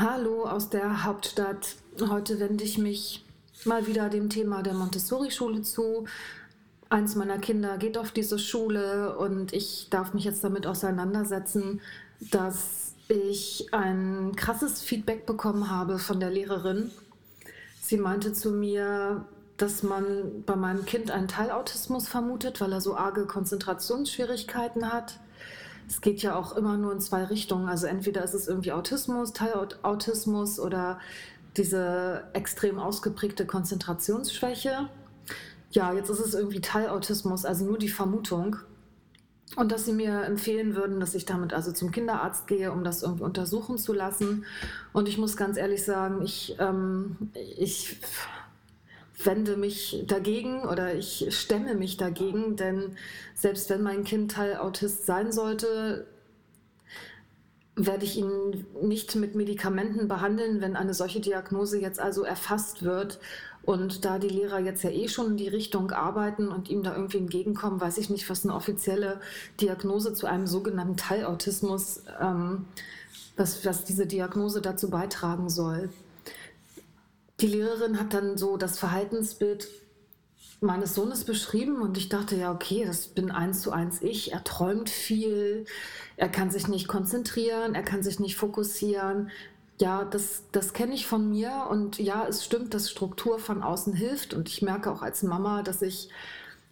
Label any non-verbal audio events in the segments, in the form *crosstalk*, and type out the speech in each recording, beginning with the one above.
Hallo aus der Hauptstadt. Heute wende ich mich mal wieder dem Thema der Montessori-Schule zu. Eins meiner Kinder geht auf diese Schule und ich darf mich jetzt damit auseinandersetzen, dass ich ein krasses Feedback bekommen habe von der Lehrerin. Sie meinte zu mir, dass man bei meinem Kind einen Teilautismus vermutet, weil er so arge Konzentrationsschwierigkeiten hat. Es geht ja auch immer nur in zwei Richtungen. Also entweder ist es irgendwie Autismus, Teilautismus oder diese extrem ausgeprägte Konzentrationsschwäche. Ja, jetzt ist es irgendwie Teilautismus, also nur die Vermutung. Und dass sie mir empfehlen würden, dass ich damit also zum Kinderarzt gehe, um das irgendwie untersuchen zu lassen. Und ich muss ganz ehrlich sagen, ich, ähm, ich wende mich dagegen oder ich stemme mich dagegen, denn selbst wenn mein Kind Teilautist sein sollte, werde ich ihn nicht mit Medikamenten behandeln, wenn eine solche Diagnose jetzt also erfasst wird. Und da die Lehrer jetzt ja eh schon in die Richtung arbeiten und ihm da irgendwie entgegenkommen, weiß ich nicht, was eine offizielle Diagnose zu einem sogenannten Teilautismus, ähm, was, was diese Diagnose dazu beitragen soll. Die Lehrerin hat dann so das Verhaltensbild meines Sohnes beschrieben und ich dachte, ja, okay, das bin eins zu eins ich. Er träumt viel, er kann sich nicht konzentrieren, er kann sich nicht fokussieren. Ja, das, das kenne ich von mir und ja, es stimmt, dass Struktur von außen hilft und ich merke auch als Mama, dass ich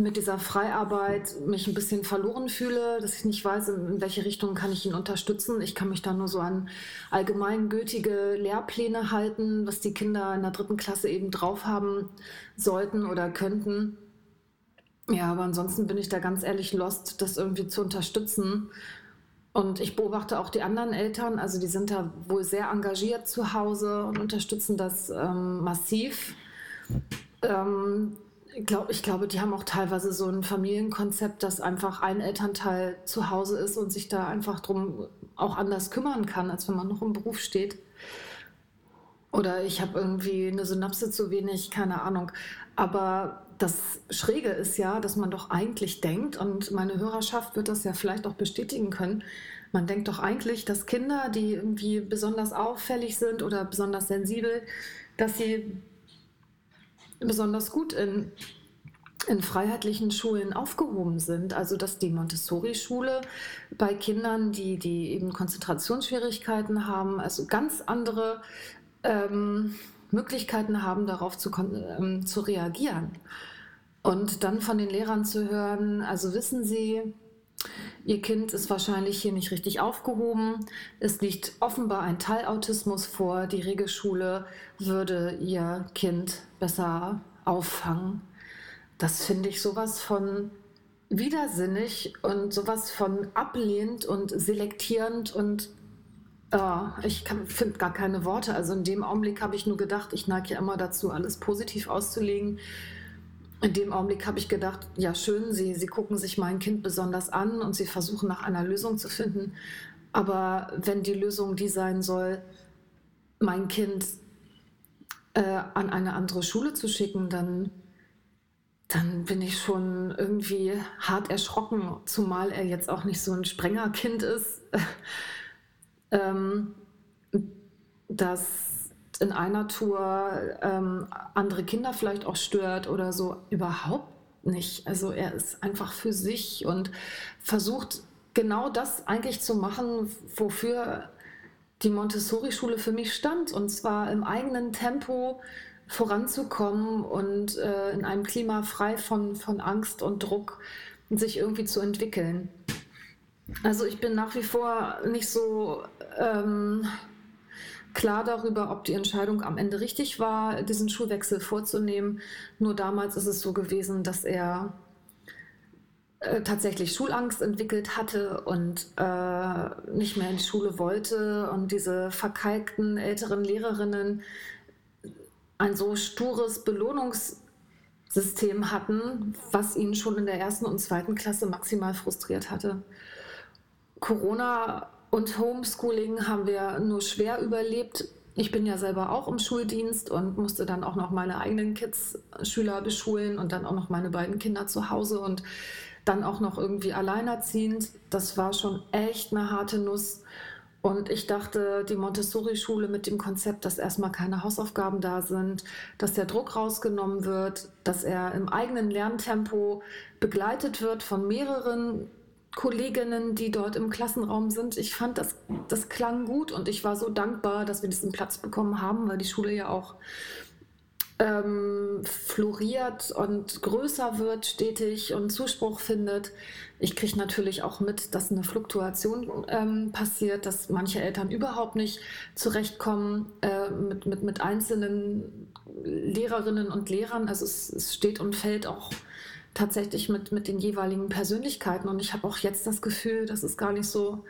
mit dieser Freiarbeit mich ein bisschen verloren fühle, dass ich nicht weiß, in welche Richtung kann ich ihn unterstützen. Ich kann mich da nur so an allgemeingültige Lehrpläne halten, was die Kinder in der dritten Klasse eben drauf haben sollten oder könnten. Ja, aber ansonsten bin ich da ganz ehrlich lost, das irgendwie zu unterstützen. Und ich beobachte auch die anderen Eltern, also die sind da wohl sehr engagiert zu Hause und unterstützen das ähm, massiv. Ähm, glaub, ich glaube, die haben auch teilweise so ein Familienkonzept, dass einfach ein Elternteil zu Hause ist und sich da einfach drum auch anders kümmern kann, als wenn man noch im Beruf steht. Oder ich habe irgendwie eine Synapse zu wenig, keine Ahnung. Aber das Schräge ist ja, dass man doch eigentlich denkt, und meine Hörerschaft wird das ja vielleicht auch bestätigen können, man denkt doch eigentlich, dass Kinder, die irgendwie besonders auffällig sind oder besonders sensibel, dass sie besonders gut in, in freiheitlichen Schulen aufgehoben sind. Also dass die Montessori-Schule bei Kindern, die, die eben Konzentrationsschwierigkeiten haben, also ganz andere ähm, Möglichkeiten haben, darauf zu, ähm, zu reagieren. Und dann von den Lehrern zu hören, also wissen Sie, Ihr Kind ist wahrscheinlich hier nicht richtig aufgehoben. Es liegt offenbar ein Teilautismus vor. Die Regelschule würde Ihr Kind besser auffangen. Das finde ich sowas von widersinnig und sowas von ablehnend und selektierend und uh, ich finde gar keine Worte. Also in dem Augenblick habe ich nur gedacht, ich neige ja immer dazu, alles positiv auszulegen in dem Augenblick habe ich gedacht, ja schön, Sie, Sie gucken sich mein Kind besonders an und Sie versuchen nach einer Lösung zu finden. Aber wenn die Lösung die sein soll, mein Kind äh, an eine andere Schule zu schicken, dann, dann bin ich schon irgendwie hart erschrocken, zumal er jetzt auch nicht so ein strenger Kind ist. *laughs* ähm, in einer Tour ähm, andere Kinder vielleicht auch stört oder so. Überhaupt nicht. Also er ist einfach für sich und versucht genau das eigentlich zu machen, wofür die Montessori-Schule für mich stand. Und zwar im eigenen Tempo voranzukommen und äh, in einem Klima frei von, von Angst und Druck sich irgendwie zu entwickeln. Also ich bin nach wie vor nicht so ähm, klar darüber, ob die Entscheidung am Ende richtig war, diesen Schulwechsel vorzunehmen. Nur damals ist es so gewesen, dass er äh, tatsächlich Schulangst entwickelt hatte und äh, nicht mehr in die Schule wollte und diese verkalkten älteren Lehrerinnen ein so stures Belohnungssystem hatten, was ihn schon in der ersten und zweiten Klasse maximal frustriert hatte. Corona und Homeschooling haben wir nur schwer überlebt. Ich bin ja selber auch im Schuldienst und musste dann auch noch meine eigenen Kids, Schüler beschulen und dann auch noch meine beiden Kinder zu Hause und dann auch noch irgendwie alleinerziehend. Das war schon echt eine harte Nuss. Und ich dachte, die Montessori-Schule mit dem Konzept, dass erstmal keine Hausaufgaben da sind, dass der Druck rausgenommen wird, dass er im eigenen Lerntempo begleitet wird von mehreren Kolleginnen, die dort im Klassenraum sind. Ich fand, das, das klang gut und ich war so dankbar, dass wir diesen Platz bekommen haben, weil die Schule ja auch ähm, floriert und größer wird stetig und Zuspruch findet. Ich kriege natürlich auch mit, dass eine Fluktuation ähm, passiert, dass manche Eltern überhaupt nicht zurechtkommen äh, mit, mit, mit einzelnen Lehrerinnen und Lehrern. Also es, es steht und fällt auch tatsächlich mit, mit den jeweiligen Persönlichkeiten. Und ich habe auch jetzt das Gefühl, dass es gar nicht so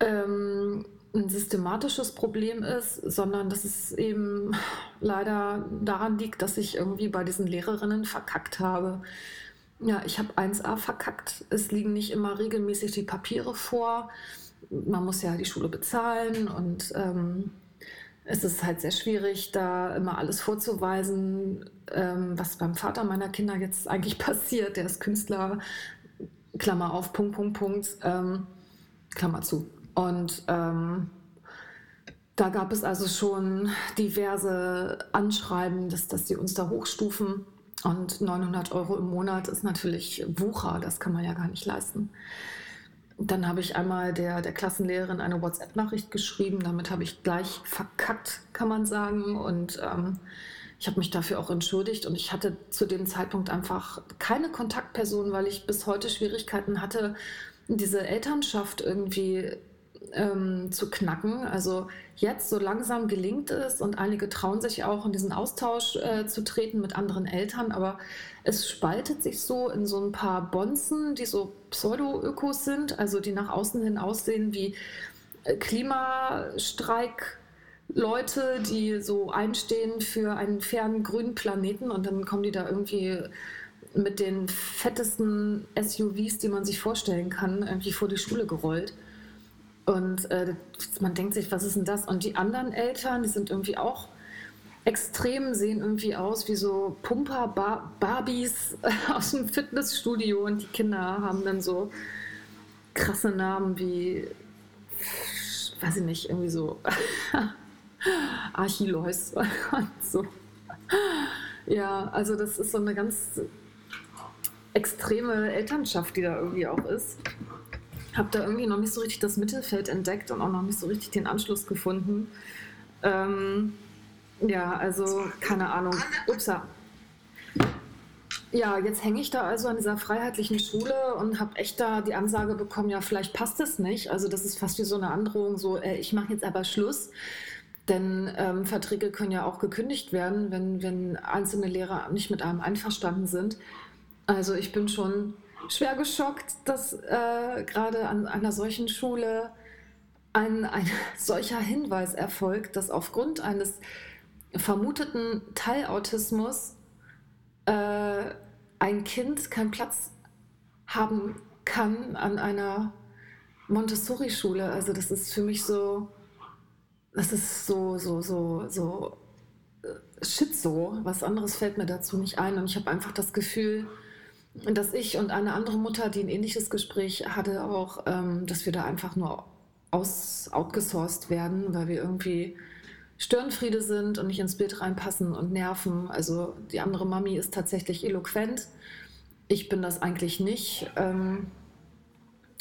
ähm, ein systematisches Problem ist, sondern dass es eben leider daran liegt, dass ich irgendwie bei diesen Lehrerinnen verkackt habe. Ja, ich habe 1a verkackt. Es liegen nicht immer regelmäßig die Papiere vor. Man muss ja die Schule bezahlen und ähm, es ist halt sehr schwierig, da immer alles vorzuweisen, ähm, was beim Vater meiner Kinder jetzt eigentlich *laughs* passiert. Der ist Künstler, Klammer auf, Punkt, Punkt, Punkt, ähm, Klammer zu. Und ähm, da gab es also schon diverse Anschreiben, dass, dass sie uns da hochstufen. Und 900 Euro im Monat ist natürlich Wucher, das kann man ja gar nicht leisten. Dann habe ich einmal der, der Klassenlehrerin eine WhatsApp-Nachricht geschrieben. Damit habe ich gleich verkackt, kann man sagen. Und ähm, ich habe mich dafür auch entschuldigt. Und ich hatte zu dem Zeitpunkt einfach keine Kontaktperson, weil ich bis heute Schwierigkeiten hatte, diese Elternschaft irgendwie ähm, zu knacken. Also jetzt so langsam gelingt es und einige trauen sich auch in diesen Austausch äh, zu treten mit anderen Eltern, aber es spaltet sich so in so ein paar Bonzen, die so Pseudo-Ökos sind, also die nach außen hin aussehen wie äh, Klimastreik. Leute, die so einstehen für einen fairen grünen Planeten und dann kommen die da irgendwie mit den fettesten SUVs, die man sich vorstellen kann, irgendwie vor die Schule gerollt. Und äh, man denkt sich, was ist denn das? Und die anderen Eltern, die sind irgendwie auch extrem, sehen irgendwie aus wie so Pumper-Barbies *laughs* aus dem Fitnessstudio. Und die Kinder haben dann so krasse Namen wie, weiß ich nicht, irgendwie so *laughs* Archilois und so. Ja, also das ist so eine ganz extreme Elternschaft, die da irgendwie auch ist habe da irgendwie noch nicht so richtig das Mittelfeld entdeckt und auch noch nicht so richtig den Anschluss gefunden. Ähm, ja, also keine Ahnung. Upsa. Ja, jetzt hänge ich da also an dieser freiheitlichen Schule und habe echt da die Ansage bekommen, ja, vielleicht passt es nicht. Also das ist fast wie so eine Androhung, so, äh, ich mache jetzt aber Schluss. Denn ähm, Verträge können ja auch gekündigt werden, wenn, wenn einzelne Lehrer nicht mit einem einverstanden sind. Also ich bin schon schwer geschockt, dass äh, gerade an einer solchen Schule ein, ein *laughs* solcher Hinweis erfolgt, dass aufgrund eines vermuteten Teilautismus äh, ein Kind keinen Platz haben kann an einer Montessori-Schule. Also das ist für mich so, das ist so, so, so, so äh, shit so. Was anderes fällt mir dazu nicht ein. Und ich habe einfach das Gefühl, dass ich und eine andere Mutter, die ein ähnliches Gespräch hatte, auch, ähm, dass wir da einfach nur aus, outgesourced werden, weil wir irgendwie Störenfriede sind und nicht ins Bild reinpassen und nerven. Also die andere Mami ist tatsächlich eloquent. Ich bin das eigentlich nicht. Ähm,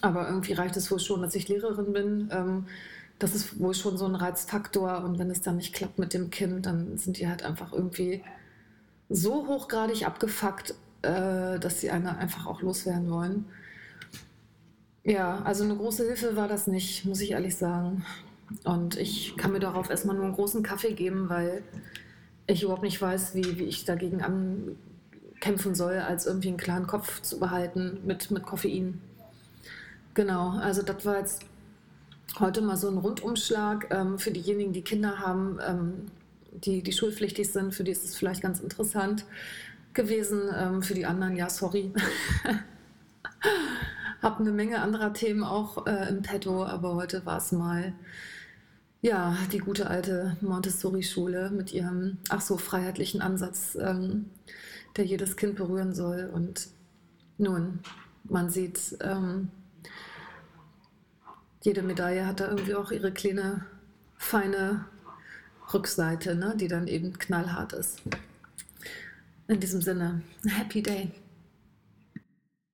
aber irgendwie reicht es wohl schon, dass ich Lehrerin bin. Ähm, das ist wohl schon so ein Reizfaktor. Und wenn es dann nicht klappt mit dem Kind, dann sind die halt einfach irgendwie so hochgradig abgefuckt, äh, dass sie eine einfach auch loswerden wollen. Ja, also eine große Hilfe war das nicht, muss ich ehrlich sagen. Und ich kann mir darauf erstmal nur einen großen Kaffee geben, weil ich überhaupt nicht weiß, wie, wie ich dagegen ankämpfen soll, als irgendwie einen klaren Kopf zu behalten mit, mit Koffein. Genau, also das war jetzt heute mal so ein Rundumschlag ähm, für diejenigen, die Kinder haben, ähm, die, die schulpflichtig sind. Für die ist es vielleicht ganz interessant gewesen. Ähm, für die anderen, ja, sorry. *laughs* Hab eine Menge anderer Themen auch äh, im Petto, aber heute war es mal ja, die gute alte Montessori-Schule mit ihrem, ach so, freiheitlichen Ansatz, ähm, der jedes Kind berühren soll. Und nun, man sieht, ähm, jede Medaille hat da irgendwie auch ihre kleine, feine Rückseite, ne, die dann eben knallhart ist. In diesem Sinne, Happy Day.